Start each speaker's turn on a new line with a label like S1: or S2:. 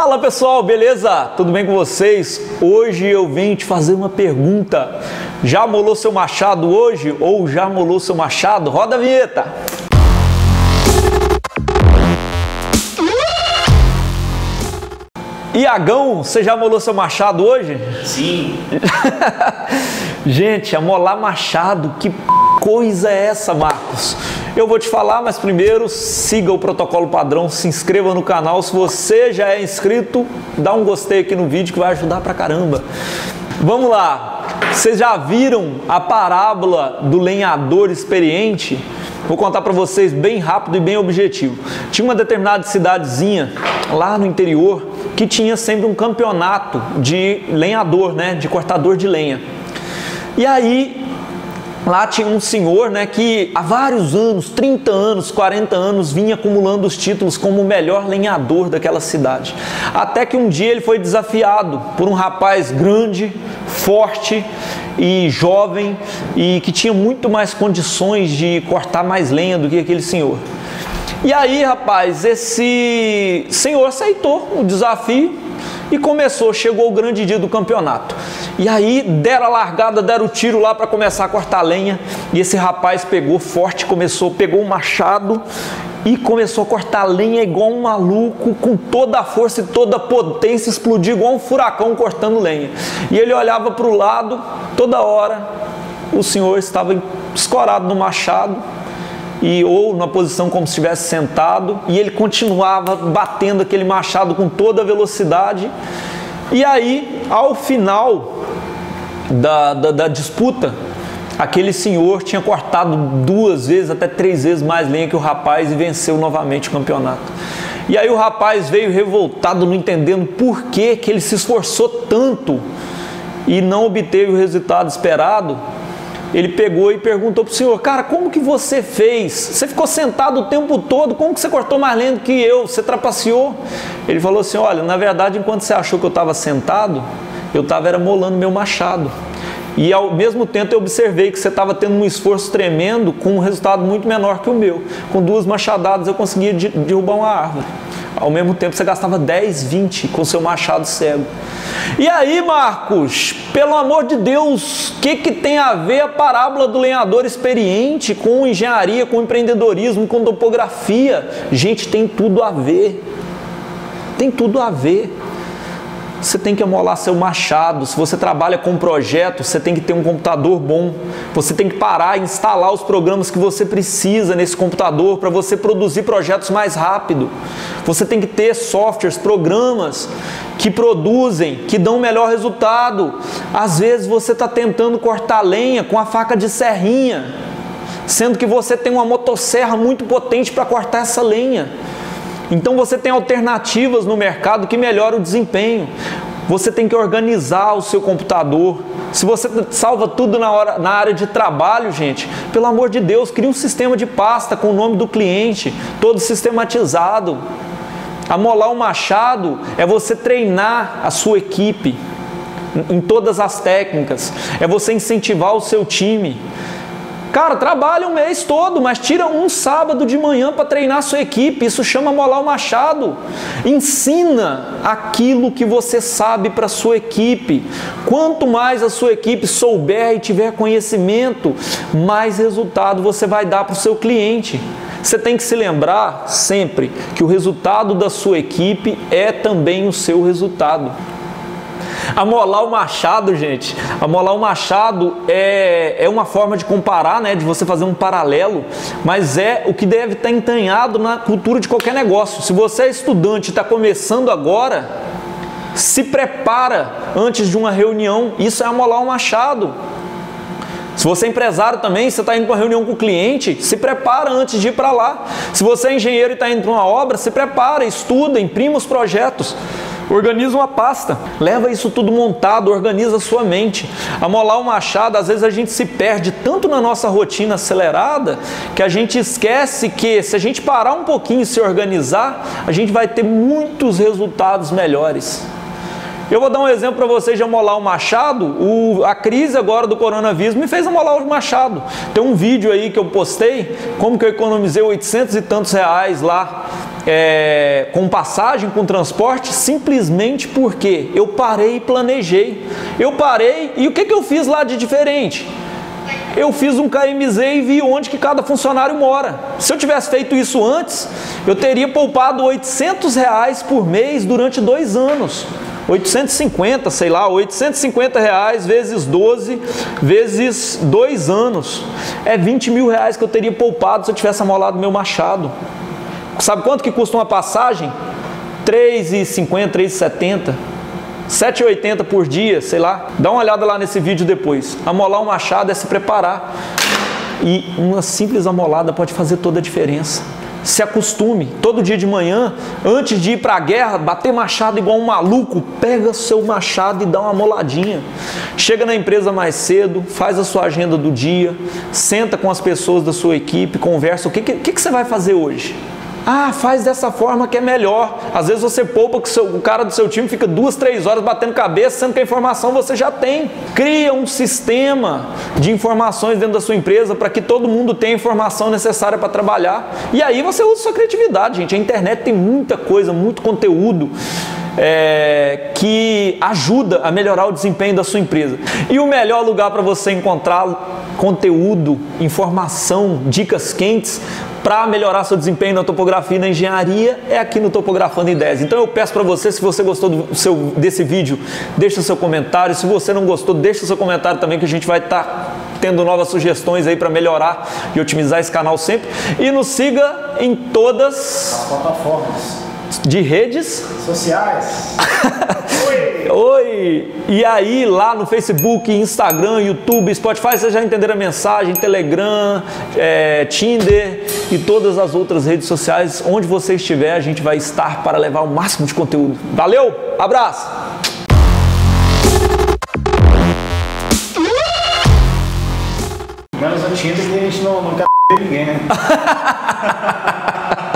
S1: Fala pessoal, beleza? Tudo bem com vocês? Hoje eu vim te fazer uma pergunta. Já molou seu machado hoje ou já molou seu machado? Roda a vinheta! Iagão, você já molou seu machado hoje?
S2: Sim.
S1: Gente, amolar machado, que coisa é essa, Marcos? Eu vou te falar, mas primeiro siga o protocolo padrão, se inscreva no canal. Se você já é inscrito, dá um gostei aqui no vídeo que vai ajudar pra caramba. Vamos lá. Vocês já viram a parábola do lenhador experiente? Vou contar para vocês bem rápido e bem objetivo. Tinha uma determinada cidadezinha lá no interior que tinha sempre um campeonato de lenhador, né, de cortador de lenha. E aí lá tinha um senhor né, que há vários anos, 30 anos, 40 anos, vinha acumulando os títulos como o melhor lenhador daquela cidade. Até que um dia ele foi desafiado por um rapaz grande, forte e jovem e que tinha muito mais condições de cortar mais lenha do que aquele senhor. E aí, rapaz, esse senhor aceitou o desafio e começou, chegou o grande dia do campeonato. E aí deram a largada, deram o tiro lá para começar a cortar lenha. E esse rapaz pegou forte, começou, pegou um machado e começou a cortar lenha igual um maluco, com toda a força e toda a potência, explodir igual um furacão cortando lenha. E ele olhava para o lado, toda hora o senhor estava escorado no machado, e ou na posição como se estivesse sentado, e ele continuava batendo aquele machado com toda a velocidade. E aí, ao final da, da, da disputa, aquele senhor tinha cortado duas vezes, até três vezes mais lenha que o rapaz e venceu novamente o campeonato. E aí o rapaz veio revoltado, não entendendo por que, que ele se esforçou tanto e não obteve o resultado esperado ele pegou e perguntou para o senhor, cara, como que você fez? Você ficou sentado o tempo todo, como que você cortou mais lento que eu? Você trapaceou? Ele falou assim, olha, na verdade, enquanto você achou que eu estava sentado, eu estava era molando meu machado. E ao mesmo tempo eu observei que você estava tendo um esforço tremendo com um resultado muito menor que o meu. Com duas machadadas eu conseguia derrubar uma árvore. Ao mesmo tempo você gastava 10, 20 com seu machado cego. E aí, Marcos, pelo amor de Deus, o que, que tem a ver a parábola do lenhador experiente com engenharia, com empreendedorismo, com topografia? Gente, tem tudo a ver. Tem tudo a ver. Você tem que amolar seu machado. Se você trabalha com projeto, você tem que ter um computador bom. Você tem que parar e instalar os programas que você precisa nesse computador para você produzir projetos mais rápido. Você tem que ter softwares, programas que produzem, que dão melhor resultado. Às vezes você está tentando cortar lenha com a faca de serrinha, sendo que você tem uma motosserra muito potente para cortar essa lenha. Então você tem alternativas no mercado que melhoram o desempenho. Você tem que organizar o seu computador. Se você salva tudo na, hora, na área de trabalho, gente, pelo amor de Deus, crie um sistema de pasta com o nome do cliente, todo sistematizado. Amolar o machado é você treinar a sua equipe em todas as técnicas, é você incentivar o seu time. Cara, trabalha um mês todo, mas tira um sábado de manhã para treinar a sua equipe. Isso chama molar o machado. Ensina aquilo que você sabe para a sua equipe. Quanto mais a sua equipe souber e tiver conhecimento, mais resultado você vai dar para o seu cliente. Você tem que se lembrar sempre que o resultado da sua equipe é também o seu resultado. Amolar o machado, gente, amolar o machado é, é uma forma de comparar, né, de você fazer um paralelo, mas é o que deve estar entanhado na cultura de qualquer negócio. Se você é estudante e está começando agora, se prepara antes de uma reunião, isso é amolar o machado. Se você é empresário também, você está indo para uma reunião com o cliente, se prepara antes de ir para lá. Se você é engenheiro e está indo para uma obra, se prepara, estuda, imprima os projetos. Organiza uma pasta, leva isso tudo montado, organiza a sua mente. Amolar o machado, às vezes a gente se perde tanto na nossa rotina acelerada que a gente esquece que se a gente parar um pouquinho e se organizar, a gente vai ter muitos resultados melhores. Eu vou dar um exemplo para vocês de amolar o machado. O, a crise agora do coronavírus me fez amolar o machado. Tem um vídeo aí que eu postei, como que eu economizei 800 e tantos reais lá é, com passagem, com transporte, simplesmente porque eu parei e planejei. Eu parei e o que, que eu fiz lá de diferente? eu fiz um KMZ e vi onde que cada funcionário mora. Se eu tivesse feito isso antes, eu teria poupado 800 reais por mês durante dois anos. 850, sei lá, 850 reais vezes 12, vezes dois anos. É 20 mil reais que eu teria poupado se eu tivesse amolado meu machado. Sabe quanto que custa uma passagem? 3,50, 3,70. 7,80 por dia, sei lá. Dá uma olhada lá nesse vídeo depois. Amolar um machado é se preparar. E uma simples amolada pode fazer toda a diferença. Se acostume, todo dia de manhã, antes de ir para a guerra, bater machado igual um maluco, pega seu machado e dá uma moladinha. Chega na empresa mais cedo, faz a sua agenda do dia, senta com as pessoas da sua equipe, conversa. O que, que, que você vai fazer hoje? Ah, faz dessa forma que é melhor. Às vezes você poupa que o cara do seu time fica duas, três horas batendo cabeça, sendo que a informação você já tem. Cria um sistema de informações dentro da sua empresa para que todo mundo tenha a informação necessária para trabalhar. E aí você usa sua criatividade, gente. A internet tem muita coisa, muito conteúdo. É, que ajuda a melhorar o desempenho da sua empresa. E o melhor lugar para você encontrar conteúdo, informação, dicas quentes para melhorar seu desempenho na topografia e na engenharia é aqui no Topografando Ideias. Então eu peço para você, se você gostou do seu, desse vídeo, deixa seu comentário. Se você não gostou, deixa seu comentário também que a gente vai estar tá tendo novas sugestões aí para melhorar e otimizar esse canal sempre. E nos siga em todas
S2: as plataformas
S1: de redes
S2: sociais.
S1: Oi! E aí, lá no Facebook, Instagram, YouTube, Spotify, vocês já entenderam a mensagem, Telegram, é, Tinder e todas as outras redes sociais. Onde você estiver, a gente vai estar para levar o máximo de conteúdo. Valeu! Abraço!
S2: Menos o Tinder que a gente não, não quer ninguém, né?